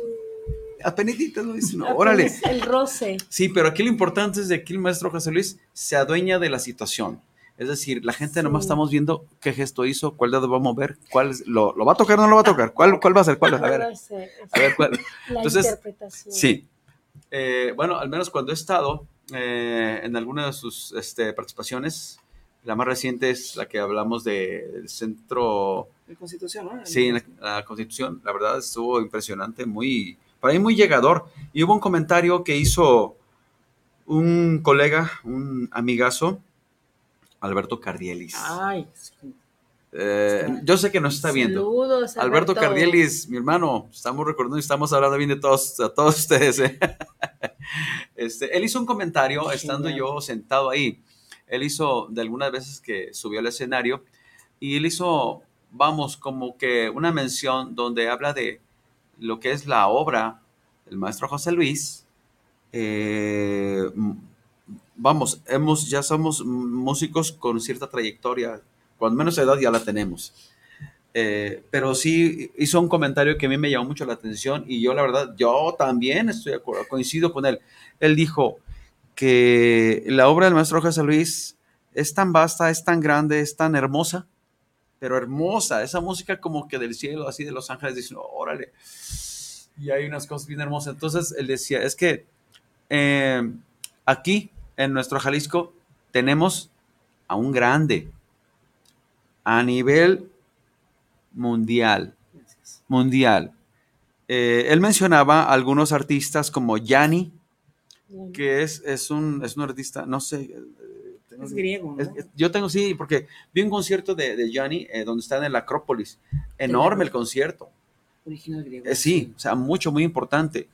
apenitita no dice, no, órale.
El roce.
Sí, pero aquí lo importante es de que el maestro José Luis se adueña de la situación. Es decir, la gente nomás
Sí.
estamos viendo qué gesto hizo, cuál dedo va a mover, cuál es- lo, lo va a tocar o no lo va a tocar, cuál, cuál va a ser, cuál, a ver, a ver cuál.
La
Entonces,
interpretación.
Sí. Eh, bueno, al menos cuando he estado eh, en alguna de sus este, participaciones, la más reciente es la que hablamos del centro,
De Constitución, ¿no?
sí, la, la Constitución, la verdad estuvo impresionante, muy, mí muy llegador. Y hubo un comentario que hizo un colega, un amigazo, Alberto Cardielis.
Ay, sí.
Eh, yo sé que nos está viendo.
Saludos,
Alberto
Alberto.
Cardielis, mi hermano, estamos recordando y estamos hablando bien de todos, a todos ustedes. ¿eh? Este, él hizo un comentario estando
Genial.
yo sentado ahí. Él hizo de algunas veces que subió al escenario y él hizo, vamos, como que una mención donde habla de lo que es la obra del maestro José Luis. Eh, vamos, hemos, ya somos músicos con cierta trayectoria, cuando menos edad ya la tenemos. Eh, pero sí hizo un comentario que a mí me llamó mucho la atención y yo la verdad, yo también estoy de acuerdo, coincido con él. Él dijo que la obra del maestro José Luis es tan vasta, es tan grande, es tan hermosa, pero hermosa, esa música como que del cielo, así de Los Ángeles, dicen, órale, y hay unas cosas bien hermosas. Entonces él decía, es que eh, aquí en nuestro Jalisco tenemos a un grande a nivel mundial. Mundial. Eh, él mencionaba a algunos artistas como Yanni, que es, es, un, es un artista, no sé. Tengo-
Es griego, ¿no?
es- es- yo tengo, sí, porque vi un concierto de, de Yanni eh, donde está en el Acrópolis. Enorme el concierto.
Original griego.
Eh, sí, o sea, mucho, muy importante.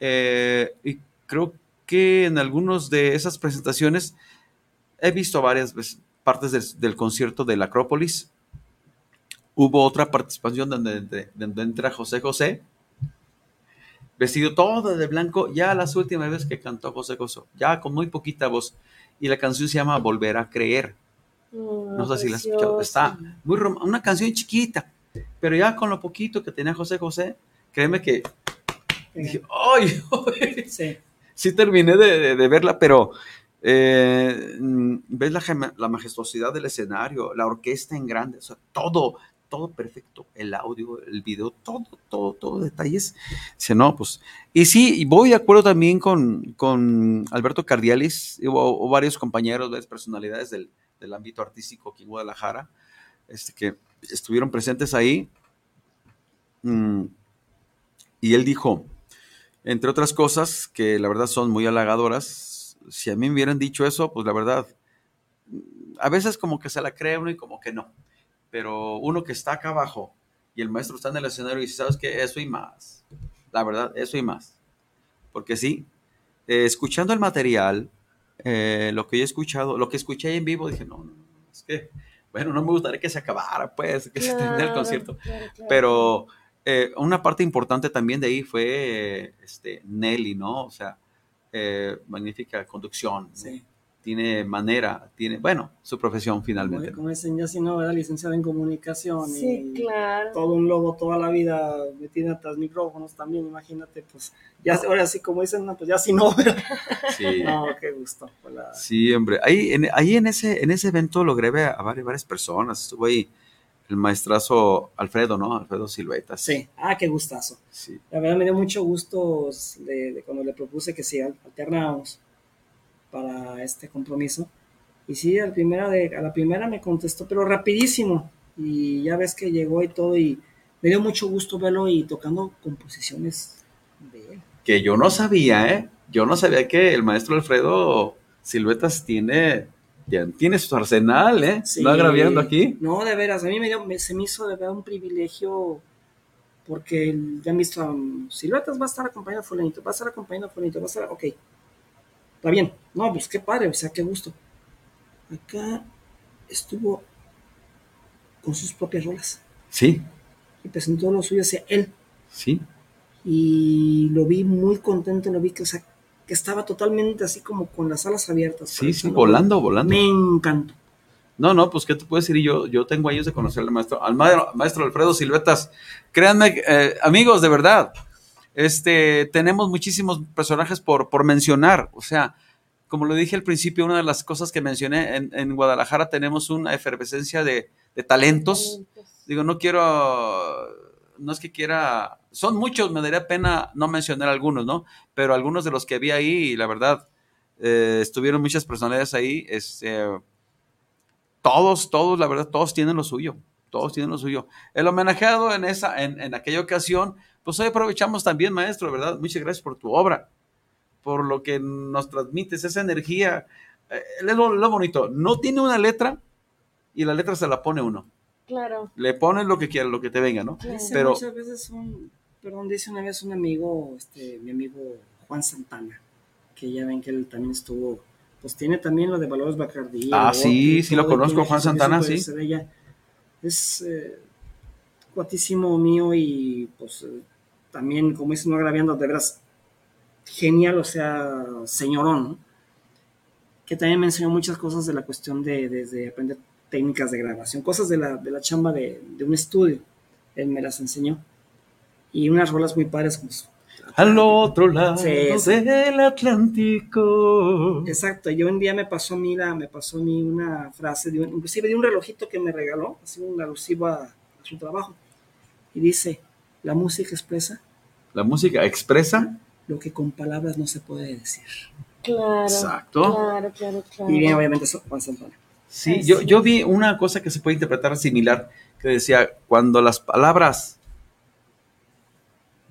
Eh, y creo que en algunas de esas presentaciones he visto varias veces partes del, del concierto del Acrópolis. Hubo otra participación donde, donde- donde entra José José, vestido todo de blanco, ya las últimas veces que cantó José José, ya con muy poquita voz. Y la canción se llama Volver a Creer.
Mm,
No sé si la has escuchado. Está muy una canción chiquita, pero ya con lo poquito que tenía José José, créeme que dije, ¡ay! ay".
Sí.
sí terminé de, de- de verla, pero eh, mm, ves la, la majestuosidad del escenario, la orquesta en grande, o sea, todo, todo perfecto, el audio, el video, todo, todo, todo detalles. Dice, no, pues, y sí, voy de acuerdo también con, con Alberto Cardialis, hubo, hubo varios compañeros, varias personalidades del, del ámbito artístico aquí en Guadalajara, este, que estuvieron presentes ahí. Mm, y él dijo, entre otras cosas, que la verdad son muy halagadoras, si a mí me hubieran dicho eso, pues la verdad, a veces como que se la cree uno y como que no. Pero uno que está acá abajo y el maestro está en el escenario y dice, ¿sabes qué? Eso y más. La verdad, eso y más. Porque sí, eh, escuchando el material, eh, lo que yo he escuchado, lo que escuché en vivo, dije, no, no, no, es que, bueno, no me gustaría que se acabara, pues, que se terminara el concierto.
claro, claro.
Pero eh, una parte importante también de ahí fue eh, este, Nelly, ¿no? O sea, eh, magnífica conducción.
Sí.
Tiene manera, tiene, bueno, su profesión finalmente.
como dicen, ya si no, era licenciado en comunicación
Sí,
y
claro.
todo un lobo toda la vida metida tras micrófonos también, imagínate, pues ya ahora sí como dicen, no, pues ya si no, ¿verdad?
Sí.
no, qué gusto. la-
Sí, hombre. Ahí en, ahí en ese, en ese evento logré ver a varias, varias personas. Estuvo ahí el maestrazo Alfredo, ¿no? Alfredo Silvetas.
Sí, ah, qué gustazo.
Sí.
La verdad me dio mucho gusto de, de cuando le propuse que si alternábamos para este compromiso. Y sí, a la, primera de, a la primera me contestó, pero rapidísimo. Y ya ves que llegó y todo, y me dio mucho gusto verlo y tocando composiciones de él.
Que yo no sabía, ¿eh? Yo no sabía que el maestro Alfredo Silvetas tiene, tiene su arsenal, ¿eh?
Sí.
¿No agraviando aquí?
No, de veras, a mí me, dio- me- se me hizo de verdad un privilegio porque ya han visto, um, Siluetas va a estar acompañado de fulanito, va a estar acompañado de fulanito, va a estar, ok, está bien, no, pues qué padre, o sea, qué gusto. Acá estuvo con sus propias rolas
Sí,
y presentó lo suyo hacia él
sí.
y lo vi muy contento, lo vi que, o sea, que estaba totalmente así como con las alas abiertas.
Sí, sí, volando, volando.
Me encantó.
No, no, pues qué te puedo decir, yo, yo tengo años de conocer al maestro, al ma- maestro Alfredo Silvetas. Créanme, eh, amigos, de verdad, este, tenemos muchísimos personajes por, por mencionar. O sea, como lo dije al principio, una de las cosas que mencioné, en, en Guadalajara tenemos una efervescencia de, de talentos. Digo, no quiero, no es que quiera, son muchos, me daría pena no mencionar algunos, ¿no? Pero algunos de los que vi ahí, la verdad, eh, estuvieron muchas personalidades ahí, este, todos, todos, la verdad, todos tienen lo suyo, todos tienen lo suyo. El homenajeado en esa, en, en aquella ocasión, pues hoy aprovechamos también, maestro, ¿verdad? Muchas gracias por tu obra, por lo que nos transmites, esa energía. Eh, es lo, lo bonito, no tiene una letra y la letra se la pone uno.
Claro.
Le pones lo que quieras, lo que te venga, ¿no?
claro.
Pero-
muchas veces un, perdón, dice una vez un amigo, este, mi amigo Juan Santana, que ya ven que él también estuvo, pues tiene también lo de Valores Bacardí.
Ah, sí, sí lo conozco, Juan Santana, sí.
ella. Es eh, cuatísimo mío y pues eh, también, como dicen, no agraviando, de veras, genial, o sea, señorón, ¿no? que también me enseñó muchas cosas de la cuestión de, desde aprender técnicas de grabación, cosas de la, de la chamba de, de un estudio. Él me las enseñó. Y unas rolas muy padres. Pues,
Al otro lado
sí.
del Atlántico.
Exacto, yo un día me pasó a mí, la, me pasó a mí una frase, de un- inclusive de un relojito que me regaló, así un alusivo a, a su trabajo. Y dice, la música expresa
La música expresa.
lo que con palabras no se puede decir.
Claro.
Exacto.
Claro, claro, claro.
Y bien, obviamente, eso, Juan Santana.
Sí, yo, yo vi una cosa que se puede interpretar similar, que decía, cuando las palabras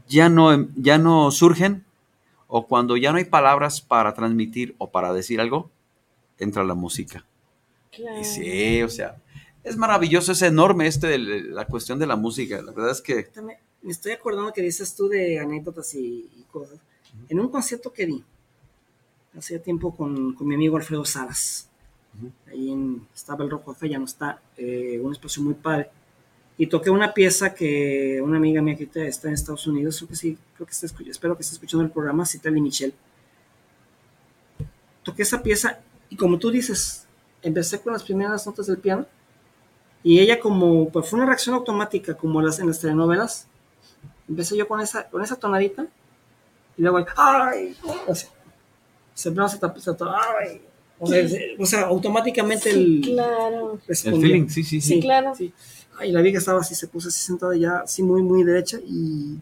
ya no, ya no surgen, o cuando ya no hay palabras para transmitir o para decir algo, entra la música.
Claro.
Y sí, o sea, es maravilloso, es enorme este, el- la cuestión de la música. La verdad es que,
También Me estoy acordando que dices tú de anécdotas y, y cosas. En un concierto que di, hacía tiempo con, con mi amigo Alfredo Salas,
Ujú.
ahí en, estaba el Rojo Café, ya no está, eh, un espacio muy padre. Y toqué una pieza que una amiga mía que está en Estados Unidos, creo que sí, creo que está escu- espero que esté escuchando el programa, Citali Michelle. Toqué esa pieza y como tú dices, empecé con las primeras notas del piano y ella como, pues fue una reacción automática como las en las telenovelas. Empecé yo con esa, con esa tonadita y luego, ¡ay! Así. Se me hace ¡ay! O sea, se- o sea, automáticamente
Sí,
el,
claro.
el feeling, sí, sí, sí.
Sí, claro.
Sí. Ay, la vi que estaba así, se puso así sentada ya, así muy, muy derecha y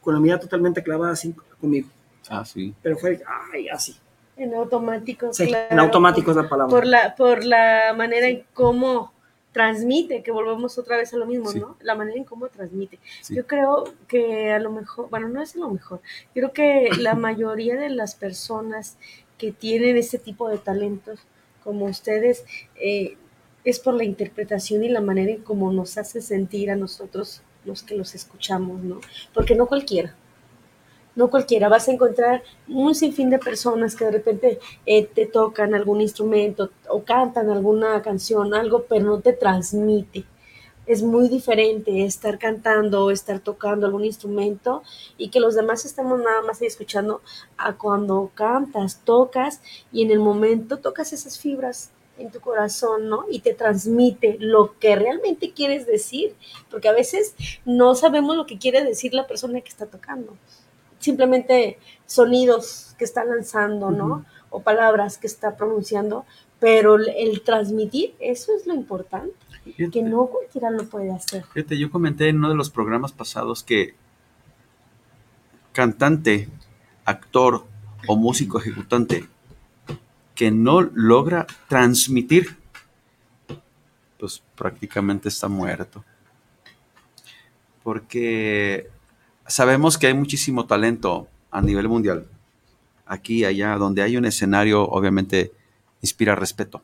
con la mirada totalmente clavada así conmigo.
Ah, sí.
Pero fue, ay, así.
En automático,
Sí,
claro.
en automático es la palabra.
Por la, por la manera en cómo transmite, que volvemos otra vez a lo mismo,
Sí.
¿no? La manera en cómo transmite.
Sí.
Yo creo que a lo mejor, bueno, no es a lo mejor, creo que la mayoría de las personas que tienen este tipo de talentos, como ustedes, eh, es por la interpretación y la manera en cómo nos hace sentir a nosotros los que los escuchamos, ¿no? Porque no cualquiera. No cualquiera, vas a encontrar un sinfín de personas que de repente eh, te tocan algún instrumento o cantan alguna canción, algo, pero no te transmite. es muy diferente estar cantando o estar tocando algún instrumento y que los demás estemos nada más ahí escuchando a cuando cantas, tocas y en el momento tocas esas fibras en tu corazón, ¿no? Y te transmite lo que realmente quieres decir, porque a veces no sabemos lo que quiere decir la persona que está tocando. Simplemente sonidos que está lanzando, ¿no? O palabras que está pronunciando, pero el, el transmitir, eso es lo importante que no cualquiera lo puede hacer.
Fíjate, yo comenté en uno de los programas pasados que cantante, actor o músico ejecutante que no logra transmitir, pues prácticamente está muerto. Porque sabemos que hay muchísimo talento a nivel mundial. Aquí, allá, donde hay un escenario, obviamente inspira respeto.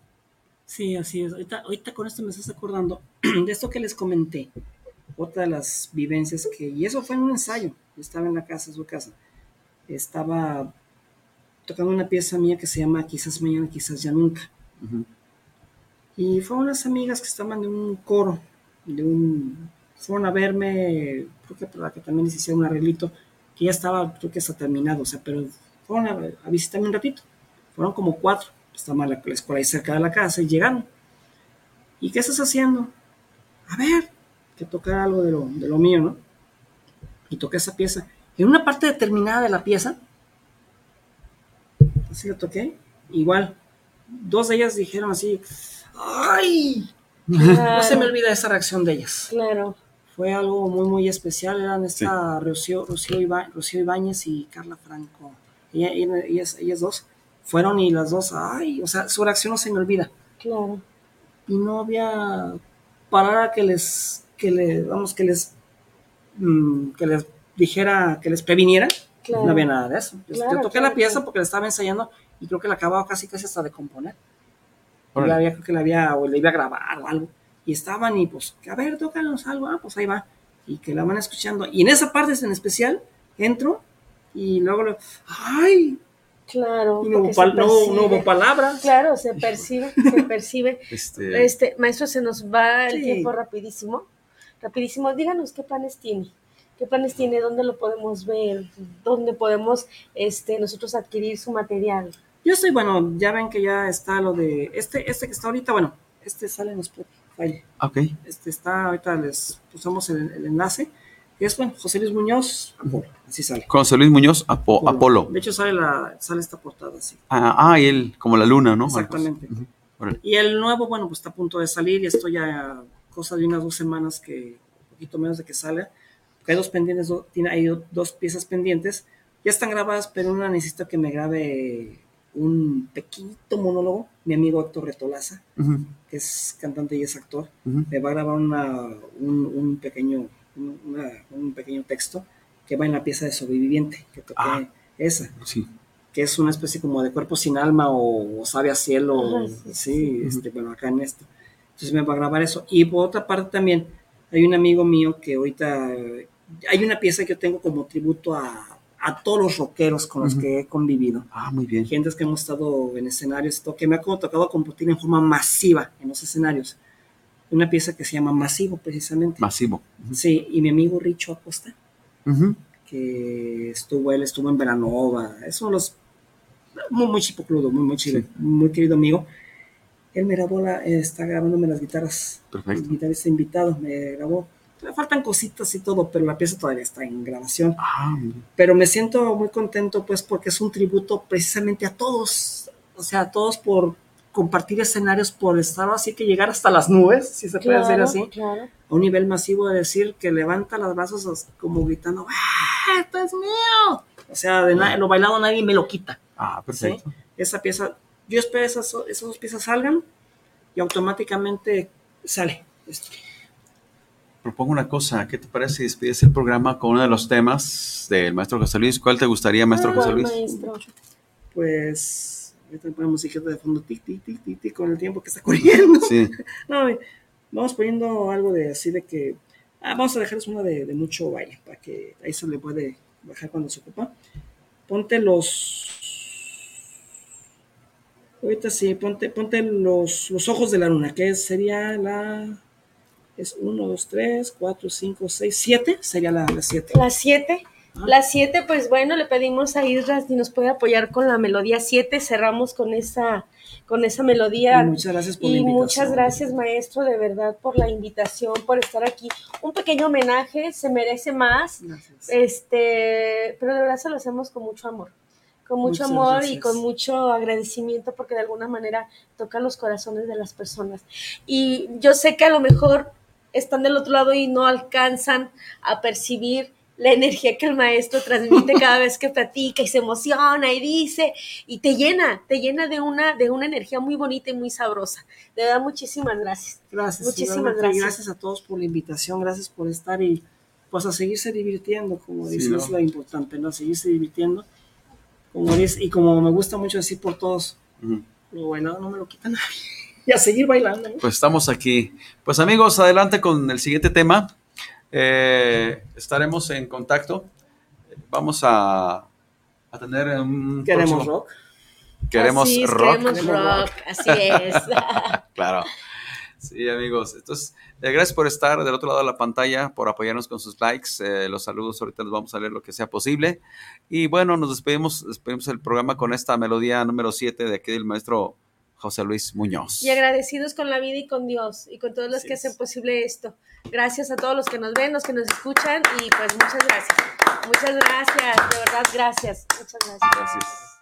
Sí, así es. Ahorita, ahorita con esto me estás acordando de esto que les comenté. Otra de las vivencias que, y eso fue en un ensayo. Yo estaba en la casa, su casa. Estaba tocando una pieza mía que se llama Quizás mañana, quizás ya nunca. Y fueron unas amigas que estaban de un coro, de un, fueron a verme, creo que para que también les hiciera un arreglito, que ya estaba, creo que está terminado, o sea, pero fueron a, a visitarme un ratito. Fueron como cuatro, estaba la, la escuela ahí cerca de la casa y llegaron. ¿Y qué estás haciendo? A ver, que tocar algo de lo, de lo mío, ¿no? Y toqué esa pieza. En una parte determinada de la pieza, así lo toqué, igual. Dos de ellas dijeron así, ¡ay! No se me olvida esa reacción de ellas.
Claro,
Fue algo muy, muy especial. Eran esta Rocío, Rocío, Iba- Rocío Ibáñez y Carla Franco. Ella- ella- ellas, ellas dos fueron y las dos, ¡ay! O sea, su reacción no se me olvida.
claro.
Y no había palabra que les, que le, vamos, que les, mm, que les dijera, que les previniera.
Claro.
No había nada de eso. Yo-
Claro,
yo toqué
claro,
la pieza
claro.
porque la estaba ensayando y creo que la acababa casi casi hasta de componer. Ya había, creo que la había, o le iba a grabar o algo. Y estaban y pues, a ver, tócanos algo, ah, pues ahí va. Y que la van escuchando. Y en esa parte en especial, entro y luego, lo- ¡ay!
Claro.
No, hubo pal- no- no hubo palabras.
Claro, se percibe, se percibe.
Este,
Este, maestro, se nos va el
Sí.
tiempo rapidísimo. Rapidísimo. Díganos qué planes tiene. ¿Qué planes tiene? ¿Dónde lo podemos ver? ¿Dónde podemos este, nosotros adquirir su material?
Yo estoy, bueno, ya ven que ya está lo de, este, este que está ahorita, bueno, este sale en Spotify.
Ok.
Este está, ahorita les pusimos el, el enlace. Que es, bueno, José Luis Muñoz, Apolo, así sale.
José Luis Muñoz, Apo- Apolo.
De hecho, sale, la, sale esta portada así.
Ah, ah, y él, como la luna, ¿no?
Exactamente. Y el nuevo, bueno, pues está a punto de salir y esto ya cosa de unas dos semanas que, un poquito menos de que salga. Porque hay dos pendientes, do- tiene, hay do- dos piezas pendientes. Ya están grabadas, pero una necesito que me grabe un pequeñito monólogo. Mi amigo Héctor Retolaza, que es cantante y es actor,
ujú.
me va a grabar una, un, un pequeño, un, una- un pequeño texto que va en la pieza de Sobreviviente, que toqué
Ah.
esa
Sí.
que es una especie como de cuerpo sin alma o, o sabe a cielo, sí,
sí,
este, bueno, acá en esto. Entonces me va a grabar eso. Y por otra parte también, hay un amigo mío que ahorita, hay una pieza que yo tengo como tributo a, a todos los rockeros con los que he convivido.
Ah, muy bien.
Gentes que hemos estado en escenarios, que me ha tocado compartir en forma masiva en los escenarios. Una pieza que se llama Masivo, precisamente.
Masivo.
Sí, y mi amigo Richo Acosta, que estuvo, él estuvo en Veranova, es uno de los muy, muy chipocludo, muy, muy chido,
Sí.
muy querido amigo. Él me grabó, la, eh, está grabándome las guitarras,
Perfecto.
el guitarrista invitado, me grabó. Le faltan cositas y todo, pero la pieza todavía está en grabación.
Ah.
Pero me siento muy contento, pues, porque es un tributo precisamente a todos, o sea, a todos por compartir escenarios, por estar así que llegar hasta las nubes, si se puede decir
Claro,
así
claro.
a un nivel masivo de decir que levanta los brazos como gritando, ¡Ah, esto es mío! O sea, de lo bailado nadie me lo quita.
Ah, perfecto.
Esa pieza, yo espero esas, esas dos piezas salgan y automáticamente sale esto.
Propongo una cosa. ¿Qué te parece si despides el programa con uno de los temas del maestro José Luis? ¿Cuál te gustaría, maestro José
¿Cuál,
Luis?
maestro?
Pues, ahorita ponemos musiquita de fondo, tic, tic, tic, tic, tic, con el tiempo que está corriendo.
Sí.
No, vamos poniendo algo de así de que, ah, vamos a dejarles una de, de mucho baile, para que ahí se le puede bajar cuando se ocupa. Ponte los, ahorita sí, ponte, ponte los, los ojos de la luna, que sería la, Es 1, 2, 3, 4, 5, 6, 7. Sería la 7.
La 7.
Ah.
La 7, pues bueno, le pedimos a Isra si nos puede apoyar con la melodía 7. Cerramos con esa, con esa melodía.
Y muchas gracias por la
Y
invitación.
muchas gracias, maestro, de verdad, por la invitación, por estar aquí. Un pequeño homenaje, se merece más.
Gracias.
Este, pero de verdad se lo hacemos con mucho amor. Con mucho
Muchas
amor y con mucho agradecimiento porque de alguna manera toca los corazones de las personas. Y yo sé que a lo mejor están del otro lado y no alcanzan a percibir la energía que el maestro transmite cada vez que platica y se emociona y dice y te llena, te llena de una, de una energía muy bonita y muy sabrosa. De verdad, muchísimas gracias.
Gracias.
Muchísimas gracias.
Gracias a todos por la invitación, gracias por estar y pues a seguirse divirtiendo, como
Sí,
dices,
¿no?
es lo importante, ¿no? Seguirse divirtiendo. Como dice, y como me gusta mucho decir por todos, lo bailado no me lo quita nadie. Y a seguir bailando, ¿no?
Pues estamos aquí. Pues amigos, adelante con el siguiente tema. Eh, estaremos en contacto. Vamos a, a tener un
Queremos
próximo-
rock.
Queremos
Así es,
rock.
Queremos
Queremos
rock, así es.
Claro. Sí, amigos. Entonces, eh, gracias por estar del otro lado de la pantalla, por apoyarnos con sus likes. eh, los saludos, ahorita les vamos a leer lo que sea posible. Y bueno, nos despedimos, despedimos el programa con esta melodía número 7 de aquí del maestro José Luis Muñoz.
Y agradecidos con la vida y con Dios y con todos los
Así
que
es.
hacen posible esto. Gracias a todos los que nos ven, los que nos escuchan y pues muchas gracias. Muchas gracias, de verdad, gracias. Muchas gracias.
Gracias.